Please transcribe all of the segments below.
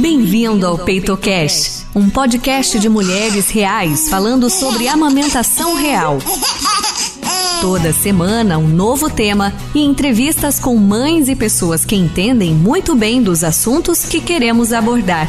Bem-vindo ao PeitoCast, um podcast de mulheres reais falando sobre amamentação real. Toda semana, um novo tema e entrevistas com mães e pessoas que entendem muito bem dos assuntos que queremos abordar.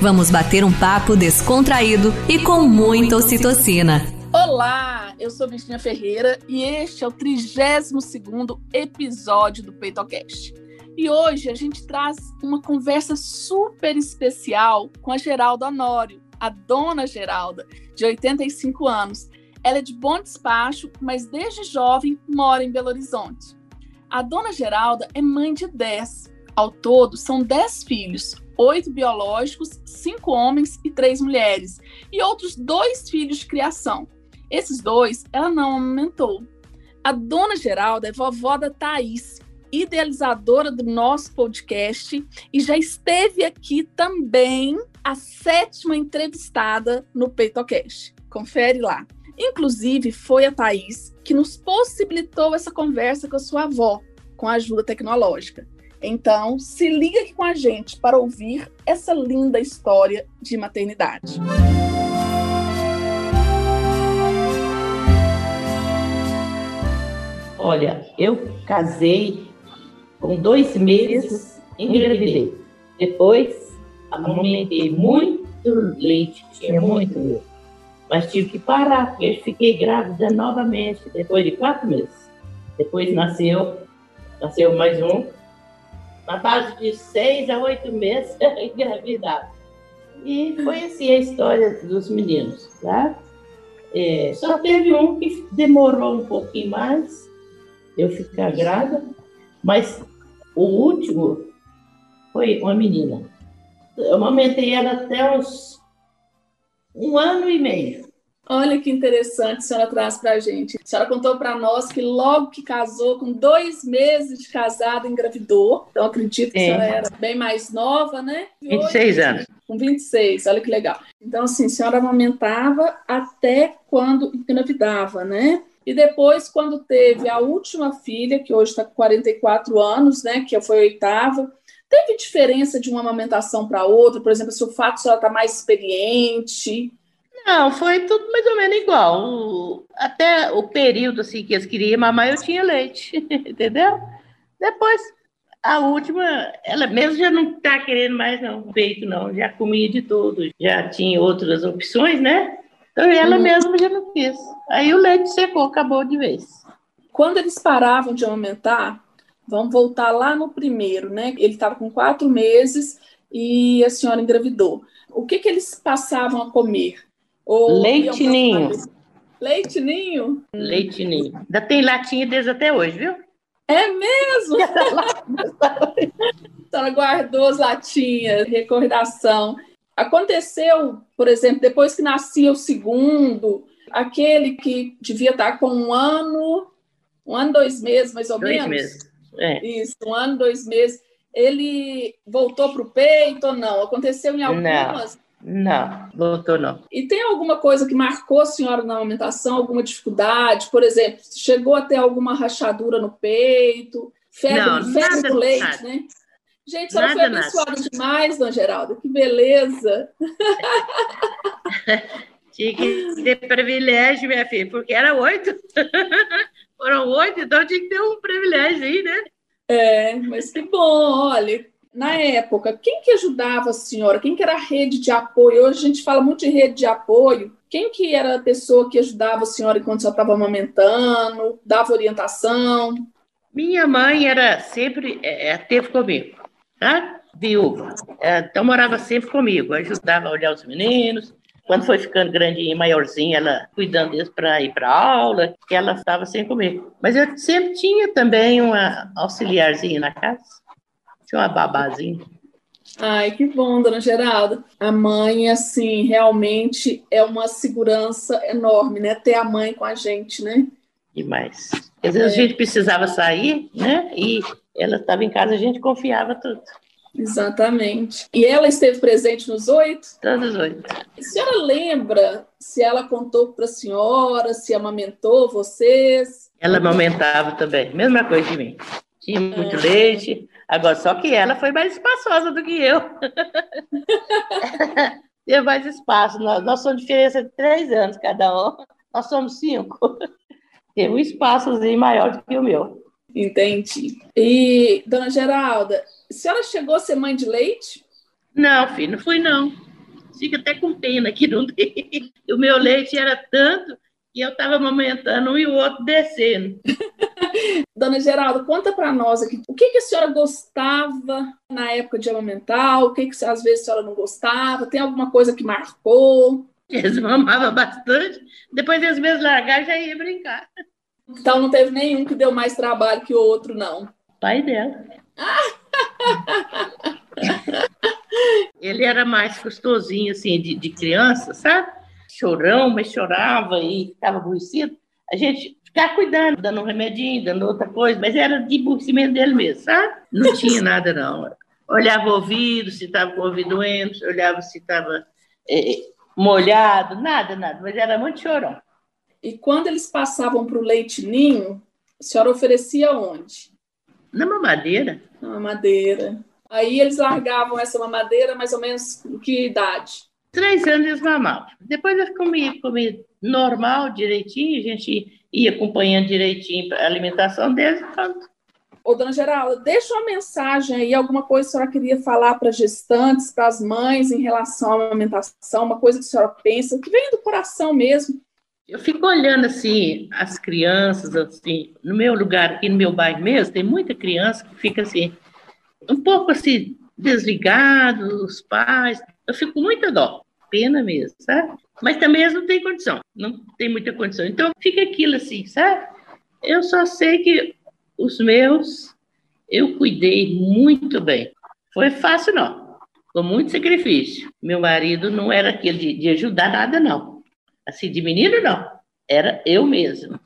Vamos bater um papo descontraído e com muita ocitocina. Olá, eu sou Cristina Ferreira e este é o 32º episódio do PeitoCast. E hoje a gente traz uma conversa super especial com a Geralda Honório, a dona Geralda, de 85 anos. Ela é de bom despacho, mas desde jovem mora em Belo Horizonte. A dona Geralda é mãe de 10. Ao todo, são 10 filhos, oito biológicos, cinco homens e três mulheres, e outros dois filhos de criação. Esses dois ela não amamentou. A dona Geralda é vovó da Thaís, idealizadora do nosso podcast e já esteve aqui também a sétima entrevistada no PeitoCast. Confere lá. Inclusive, foi a Thaís que nos possibilitou essa conversa com a sua avó, com a ajuda tecnológica. Então, se liga aqui com a gente para ouvir essa linda história de maternidade. Olha, eu casei com dois meses, engravidei. Depois, amamentei muito leite, tinha muito leite. Mas tive que parar, porque eu fiquei grávida novamente, depois de quatro meses. Depois nasceu, nasceu mais um. Na base de seis a oito meses, engravidava. E foi assim a história dos meninos, tá? É, só teve um que demorou um pouquinho mais, eu ficar grávida, mas o último foi uma menina. Eu amamentei ela até uns um ano e meio. Olha que interessante a senhora traz para a gente. A senhora contou para nós que logo que casou, com dois meses de casada, engravidou. Então, acredito que é. a senhora era bem mais nova, né? E 26 hoje, anos. Com 26, olha que legal. Então, assim, a senhora amamentava até quando engravidava, né? E depois, quando teve a última filha, que hoje está com 44 anos, né, que foi a oitava, teve diferença de uma amamentação para outra? Por exemplo, se o fato de ela estar tá mais experiente? Não, foi tudo mais ou menos igual. até o período assim, que eles queriam mamar, eu tinha leite, entendeu? Depois, a última, ela mesmo já não está querendo mais não, peito não, já comia de tudo, já tinha outras opções, né? Então ela hum. mesma já não quis. Aí o leite secou, acabou de vez. Quando eles paravam de aumentar, vamos voltar lá no primeiro, né? Ele estava com quatro meses e a senhora engravidou. O que, que eles passavam a comer? Ou leite ninho. Leite ninho? Leite ninho. Ainda tem latinha deles até hoje, viu? É mesmo? a senhora guardou as latinhas, recordação. Aconteceu, por exemplo, depois que nascia o segundo, aquele que devia estar com um ano, um ano, dois meses, mais ou dois menos. Meses. É. Isso, um ano, dois meses. Ele voltou para o peito ou não? Aconteceu em algumas? Não, não, voltou não. E tem alguma coisa que marcou a senhora na amamentação? Alguma dificuldade? Por exemplo, chegou a ter alguma rachadura no peito? Febre, não, febre do leite, nada. né? Gente, só foi abençoada nada. demais, dona Geralda. Que beleza! Tinha que ter privilégio, minha filha, porque era oito. Foram oito, então tinha que ter um privilégio aí, né? É, mas que bom, olha. Na época, quem que ajudava a senhora? Quem que era a rede de apoio? Hoje a gente fala muito de rede de apoio. Quem que era a pessoa que ajudava a senhora enquanto você estava amamentando, dava orientação? Minha mãe era sempre, é, é teve comigo tá? viúva. É, então morava sempre comigo, ajudava a olhar os meninos. Quando foi ficando grandinha, maiorzinha, ela cuidando deles para ir para aula, ela estava sempre comigo. Mas eu sempre tinha também uma auxiliarzinha na casa, tinha uma babazinha. Ai, que bom, dona Geralda. A mãe, assim, realmente é uma segurança enorme, né? Ter a mãe com a gente, né? Demais. Às vezes é. a gente precisava sair, né? E ela estava em casa, a gente confiava tudo. Exatamente. E ela esteve presente nos oito? Todos os oito. A senhora lembra se ela contou para a senhora, se amamentou vocês? Ela amamentava também, mesma coisa de mim. Tinha muito é. leite, Agora, só que ela foi mais espaçosa do que eu. Teve mais espaço. Nós, nós somos diferença de três anos cada um. Nós somos cinco. Teve um espaçozinho maior do que o meu. Entendi. E, dona Geralda, a senhora chegou a ser mãe de leite? Não, filho, não fui não. Fica até com pena que não dei. O meu leite era tanto que eu estava amamentando um e o outro descendo. Dona Geralda, conta para nós aqui, o que, que a senhora gostava na época de amamentar, o que, que às vezes a senhora não gostava, tem alguma coisa que marcou? Eles mamavam bastante, depois eles mesmos largar já ia brincar. Então não teve nenhum que deu mais trabalho que o outro, não. Pai dela. Ele era mais gostosinho, assim, de, de criança, sabe? Chorão, mas chorava e estava aborrecido. A gente ficava cuidando, dando um remedinho, dando outra coisa, mas era de aborrecimento dele mesmo, sabe? Não tinha nada, não. Olhava o ouvido, se estava com o ouvido doente, olhava se estava é, molhado, nada, nada, mas era muito chorão. E quando eles passavam para o leite ninho, a senhora oferecia onde? Na mamadeira. Na mamadeira. Aí eles largavam essa mamadeira mais ou menos com que idade? Três anos eles mamavam. Depois eles comiam, comiam normal, direitinho, a gente ia acompanhando direitinho a alimentação deles e pronto. Ô, dona Geralda, deixa uma mensagem aí, alguma coisa que a senhora queria falar para gestantes, para as mães em relação à amamentação, uma coisa que a senhora pensa, que vem do coração mesmo. Eu fico olhando assim as crianças assim, no meu lugar aqui no meu bairro mesmo, tem muita criança que fica assim um pouco assim desligado, os pais. Eu fico com muita dó, pena mesmo, sabe? Mas também eles não têm condição, não tem muita condição. Então fica aquilo assim, sabe? Eu só sei que os meus eu cuidei muito bem. Foi fácil não, com muito sacrifício. Meu marido não era aquele de, de ajudar nada não Assim, de menino, não. Era eu mesmo.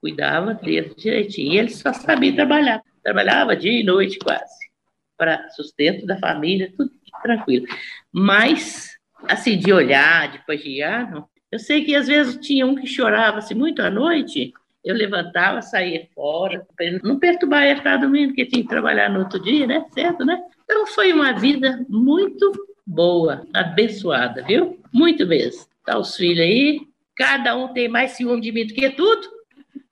Cuidava dele direitinho. E ele só sabia trabalhar. Trabalhava dia e noite quase. Para sustento da família, tudo tranquilo. Mas, assim, de olhar, de pagiar, não. Eu sei que às vezes tinha um que chorava assim, muito à noite. Eu levantava, saía fora, não perturbar ele estar dormindo, porque tinha que trabalhar no outro dia, né? Certo, né? Então foi uma vida muito boa, abençoada, viu? Muito mesmo. Tá os filhos aí, cada um tem mais ciúme de mim do que tudo.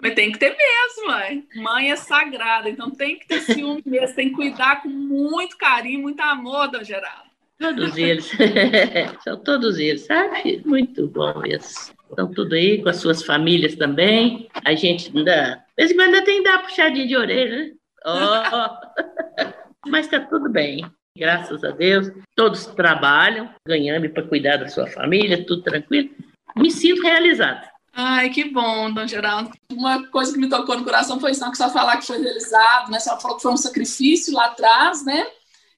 Mas tem que ter mesmo, mãe. Mãe é sagrada, então tem que ter ciúme mesmo, tem que cuidar com muito carinho, muito amor, dona Geraldo. Todos eles. São todos eles, sabe? Muito bom mesmo. Estão tudo aí com as suas famílias também. A gente ainda. De vez em quando ainda tem que dar puxadinha de orelha, né? Oh. Mas está tudo bem graças a Deus. Todos trabalham, ganhando para cuidar da sua família, tudo tranquilo. Me sinto realizada. Ai, que bom, Dona Geraldo. Uma coisa que me tocou no coração foi isso, não que só falar que foi realizado, né? Você falou que foi um sacrifício lá atrás, né?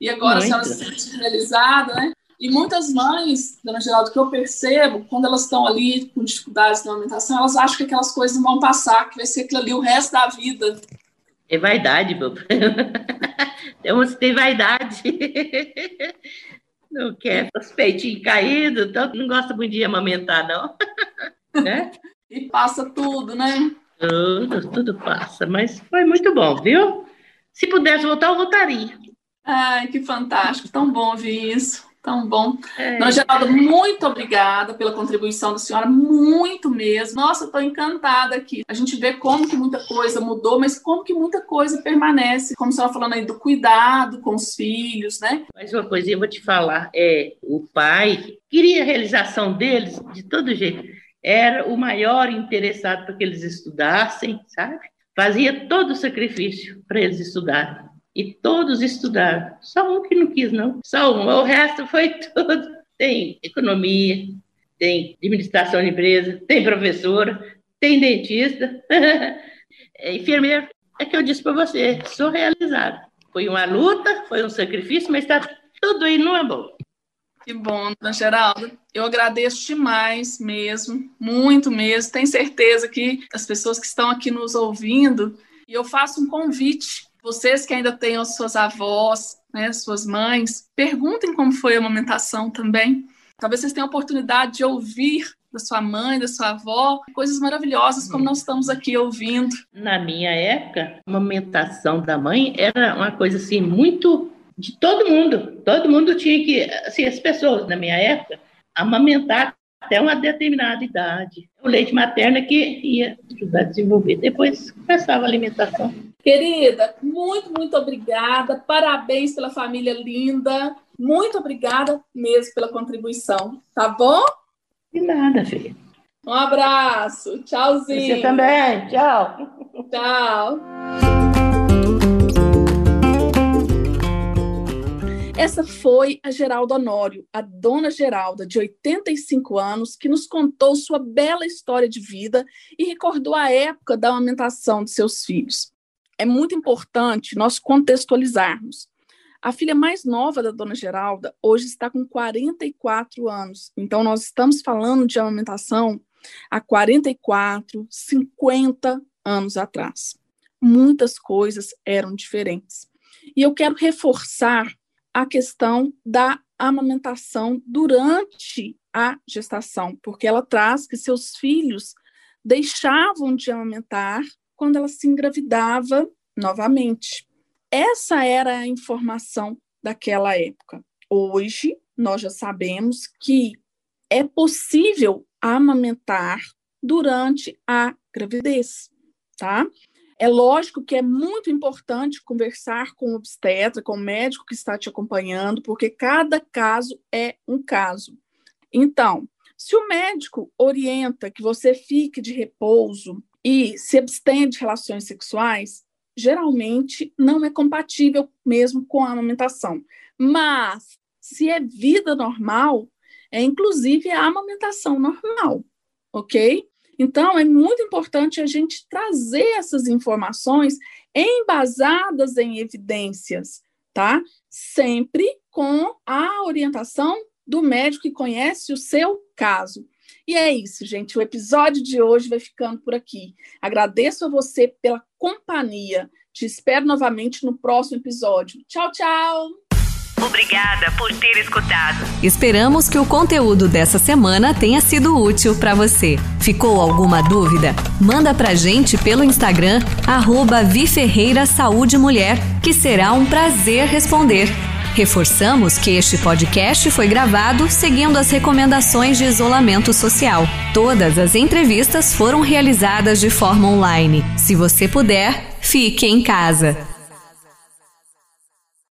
E agora Muito. a senhora se sente realizada, né? E muitas mães, Dona Geraldo, que eu percebo, quando elas estão ali com dificuldades na alimentação, elas acham que aquelas coisas não vão passar, que vai ser aquilo ali o resto da vida. É vaidade, bobo. Temos que ter vaidade. Não quer os peitinhos caídos, então não gosta muito de amamentar, não. né? E passa tudo, né? Tudo, tudo passa. Mas foi muito bom, viu? Se pudesse voltar, eu voltaria. Ai, que fantástico. Tão bom ouvir isso. Tão bom. É. Dona Geralda, muito obrigada pela contribuição da senhora, muito mesmo. Nossa, estou encantada aqui. A gente vê como que muita coisa mudou, mas como que muita coisa permanece. Como a senhora falando aí do cuidado com os filhos, né? Mas uma coisinha eu vou te falar. É, o pai queria a realização deles de todo jeito. Era o maior interessado para que eles estudassem, sabe? Fazia todo o sacrifício para eles estudarem e todos estudaram. Só um que não quis, não. Só um. O resto foi tudo. Tem economia, tem administração de empresa, tem professora, tem dentista, é enfermeiro. É que eu disse para você, sou realizada. Foi uma luta, foi um sacrifício, mas está tudo aí numa boa. Que bom, dona Geralda. Eu agradeço demais mesmo, muito mesmo. Tenho certeza que as pessoas que estão aqui nos ouvindo, e eu faço um convite vocês que ainda têm as suas avós, né, suas mães, perguntem como foi a amamentação também. Talvez vocês tenham a oportunidade de ouvir da sua mãe, da sua avó, coisas maravilhosas como nós estamos aqui ouvindo. Na minha época, a amamentação da mãe era uma coisa assim muito de todo mundo. Todo mundo tinha que, assim, as pessoas na minha época amamentar até uma determinada idade. O leite materno é que ia ajudar a desenvolver. Depois começava a alimentação. Querida, muito, muito obrigada. Parabéns pela família linda. Muito obrigada mesmo pela contribuição. Tá bom? De nada, filha. Um abraço. Tchauzinho. Você também. Tchau. Tchau. Essa foi a Geralda Honório, a dona Geralda, de 85 anos, que nos contou sua bela história de vida e recordou a época da amamentação de seus filhos. É muito importante nós contextualizarmos. A filha mais nova da dona Geralda hoje está com 44 anos. Então, nós estamos falando de amamentação há 44, 50 anos atrás. Muitas coisas eram diferentes. E eu quero reforçar a questão da amamentação durante a gestação, porque ela traz que seus filhos deixavam de amamentar quando ela se engravidava novamente. Essa era a informação daquela época. Hoje, nós já sabemos que é possível amamentar durante a gravidez, tá? É lógico que é muito importante conversar com o obstetra, com o médico que está te acompanhando, porque cada caso é um caso. Então, se o médico orienta que você fique de repouso e se abstenha de relações sexuais, geralmente não é compatível mesmo com a amamentação. Mas, se é vida normal, é inclusive a amamentação normal, ok? Então, é muito importante a gente trazer essas informações embasadas em evidências, tá? Sempre com a orientação do médico que conhece o seu caso. E é isso, gente. O episódio de hoje vai ficando por aqui. Agradeço a você pela companhia. Te espero novamente no próximo episódio. Tchau, tchau! Obrigada por ter escutado. Esperamos que o conteúdo dessa semana tenha sido útil para você. Ficou alguma dúvida? Manda pra gente pelo Instagram, arroba Viferreira Saúde Mulher, que será um prazer responder. Reforçamos que este podcast foi gravado seguindo as recomendações de isolamento social. Todas as entrevistas foram realizadas de forma online. Se você puder, fique em casa.